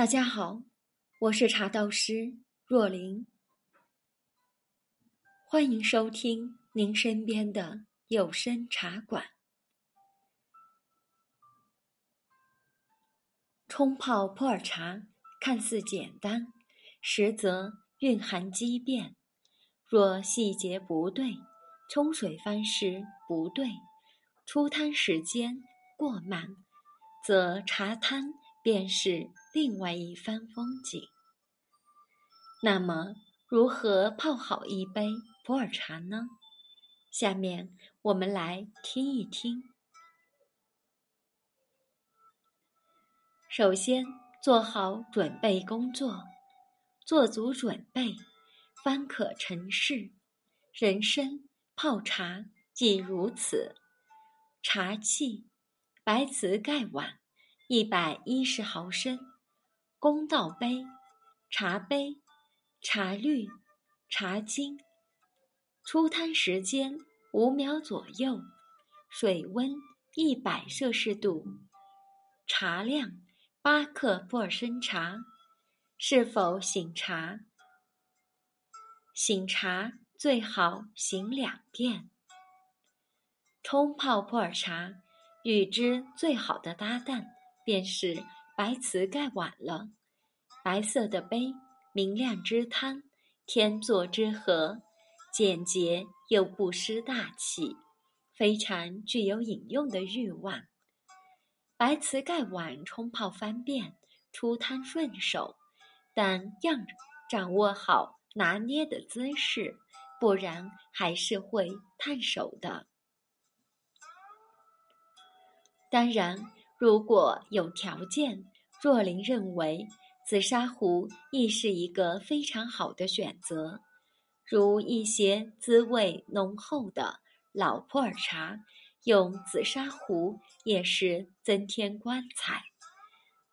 大家好，我是茶道师若琳，欢迎收听您身边的有声茶馆。冲泡普洱茶看似简单，实则蕴含机变。若细节不对，冲水方式不对，出汤时间过慢，则茶汤便是。另外一番风景。那么，如何泡好一杯普洱茶呢？下面我们来听一听。首先，做好准备工作，做足准备，方可成事。人参泡茶即如此。茶器：白瓷盖碗，一百一十毫升。公道杯、茶杯、茶滤、茶巾。出汤时间五秒左右，水温一百摄氏度。茶量八克普洱生茶。是否醒茶？醒茶最好醒两遍。冲泡普洱茶，与之最好的搭档便是。白瓷盖碗了，白色的杯，明亮之汤，天作之合，简洁又不失大气，非常具有饮用的欲望。白瓷盖碗冲泡方便，出汤顺手，但要掌握好拿捏的姿势，不然还是会烫手的。当然。如果有条件，若琳认为紫砂壶亦是一个非常好的选择。如一些滋味浓厚的老普洱茶，用紫砂壶也是增添光彩。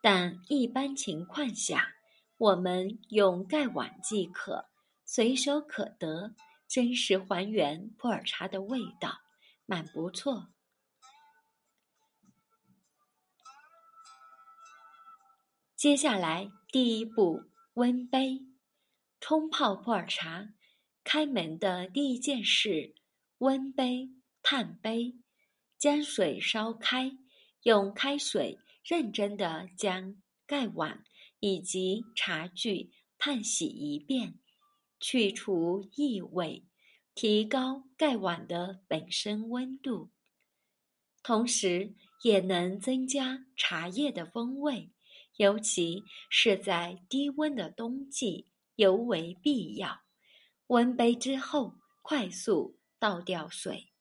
但一般情况下，我们用盖碗即可，随手可得，真实还原普洱茶的味道，蛮不错。接下来，第一步温杯，冲泡普洱茶。开门的第一件事，温杯、烫杯。将水烧开，用开水认真的将盖碗以及茶具烫洗一遍，去除异味，提高盖碗的本身温度，同时也能增加茶叶的风味。尤其是在低温的冬季，尤为必要。温杯之后，快速倒掉水。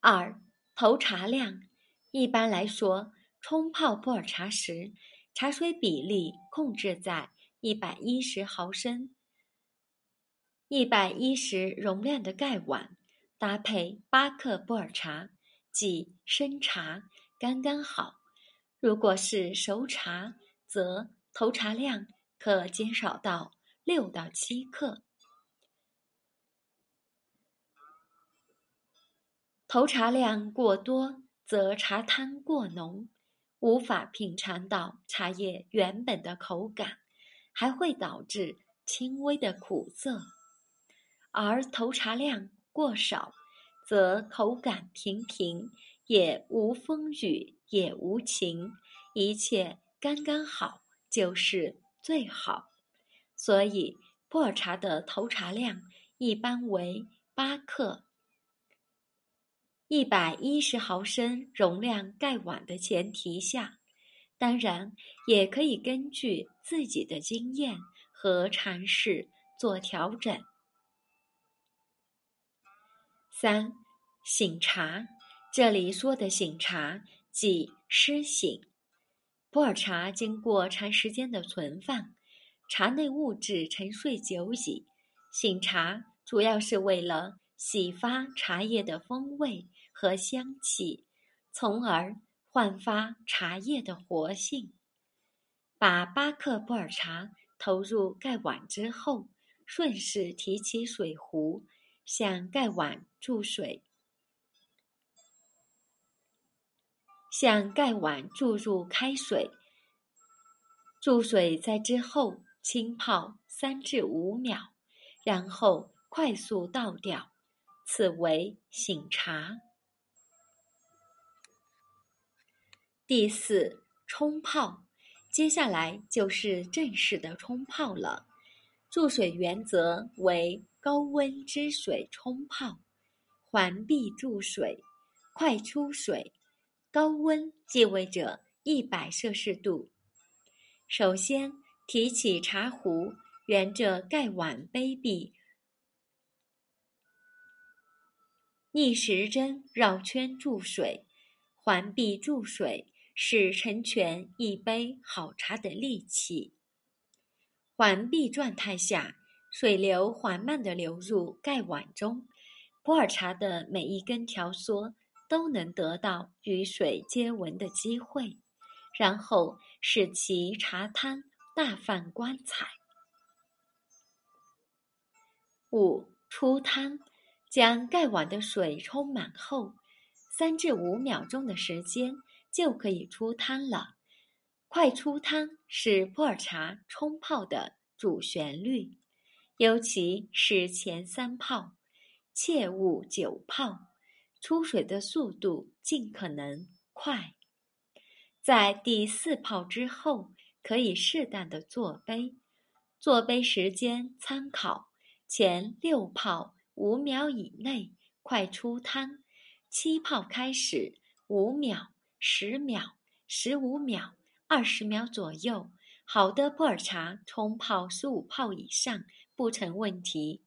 二、投茶量。一般来说，冲泡普洱茶时，茶水比例控制在一百一十毫升。一百一十容量的盖碗，搭配八克普洱茶，即生茶，刚刚好。如果是熟茶，则投茶量可减少到六到七克。投茶量过多，则茶汤过浓，无法品尝到茶叶原本的口感，还会导致轻微的苦涩；而投茶量过少，则口感平平，也无风雨。也无情，一切刚刚好就是最好。所以普洱茶的投茶量一般为八克，一百一十毫升容量盖碗的前提下，当然也可以根据自己的经验和尝试做调整。三醒茶，这里说的醒茶。即湿醒。普洱茶经过长时间的存放，茶内物质沉睡久矣。醒茶主要是为了洗发茶叶的风味和香气，从而焕发茶叶的活性。把八克普洱茶投入盖碗之后，顺势提起水壶，向盖碗注水。向盖碗注入开水，注水在之后浸泡三至五秒，然后快速倒掉，此为醒茶。第四，冲泡，接下来就是正式的冲泡了。注水原则为高温之水冲泡，环壁注水，快出水。高温意味着一百摄氏度。首先提起茶壶，沿着盖碗杯壁逆时针绕圈注水，环壁注水是成全一杯好茶的利器。环壁状态下，水流缓慢地流入盖碗中，普洱茶的每一根条索。都能得到与水接吻的机会，然后使其茶汤大放光彩。五出汤，将盖碗的水冲满后，三至五秒钟的时间就可以出汤了。快出汤是普洱茶冲泡的主旋律，尤其是前三泡，切勿久泡。出水的速度尽可能快，在第四泡之后，可以适当的坐杯，坐杯时间参考前六泡五秒以内快出汤，七泡开始五秒、十秒、十五秒、二十秒左右。好的普洱茶冲泡十五泡以上不成问题。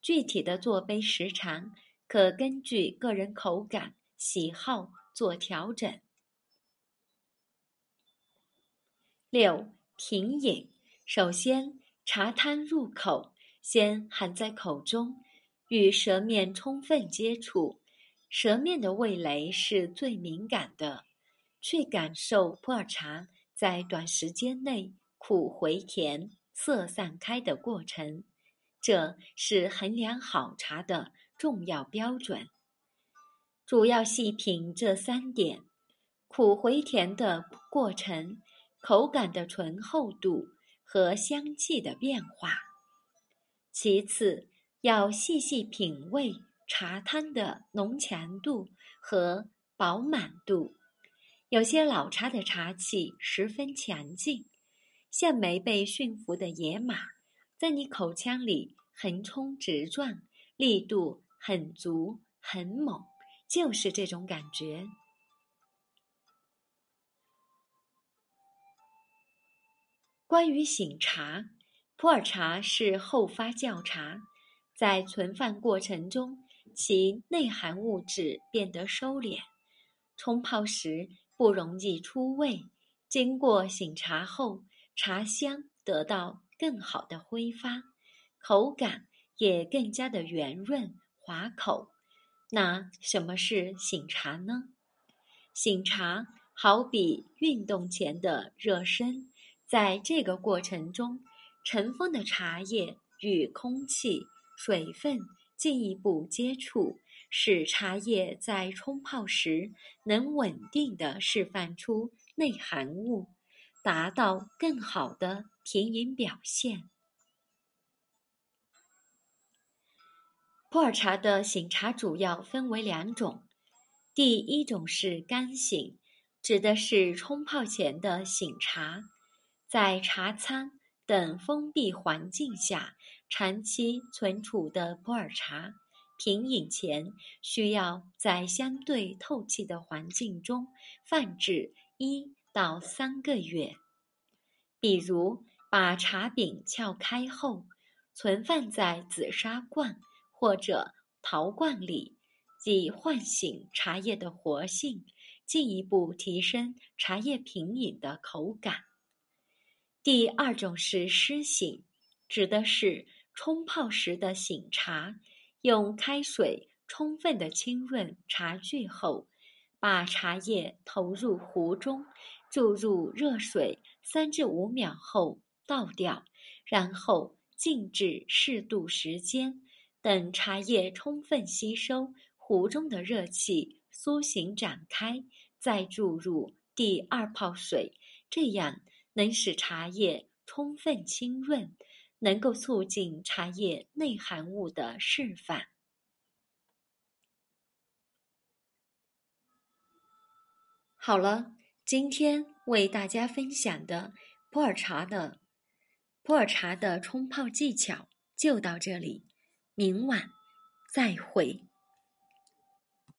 具体的坐杯时长。可根据个人口感喜好做调整。六品饮，首先茶汤入口，先含在口中，与舌面充分接触，舌面的味蕾是最敏感的，去感受普洱茶在短时间内苦回甜、色散开的过程，这是衡量好茶的。重要标准，主要细品这三点：苦回甜的过程、口感的醇厚度和香气的变化。其次，要细细品味茶汤的浓强度和饱满度。有些老茶的茶气十分强劲，像没被驯服的野马，在你口腔里横冲直撞，力度。很足很猛，就是这种感觉。关于醒茶，普洱茶是后发酵茶，在存放过程中，其内含物质变得收敛，冲泡时不容易出味。经过醒茶后，茶香得到更好的挥发，口感也更加的圆润。滑口，那什么是醒茶呢？醒茶好比运动前的热身，在这个过程中，尘封的茶叶与空气、水分进一步接触，使茶叶在冲泡时能稳定的释放出内含物，达到更好的品饮表现。普洱茶的醒茶主要分为两种，第一种是干醒，指的是冲泡前的醒茶，在茶仓等封闭环境下长期存储的普洱茶，品饮前需要在相对透气的环境中放置一到三个月。比如，把茶饼撬开后，存放在紫砂罐。或者陶罐里，以唤醒茶叶的活性，进一步提升茶叶品饮的口感。第二种是湿醒，指的是冲泡时的醒茶，用开水充分的浸润茶具后，把茶叶投入壶中，注入热水三至五秒后倒掉，然后静置适度时间。等茶叶充分吸收壶中的热气，苏醒展开，再注入第二泡水，这样能使茶叶充分清润，能够促进茶叶内含物的释放。好了，今天为大家分享的普洱茶的普洱茶的冲泡技巧就到这里，明晚再会。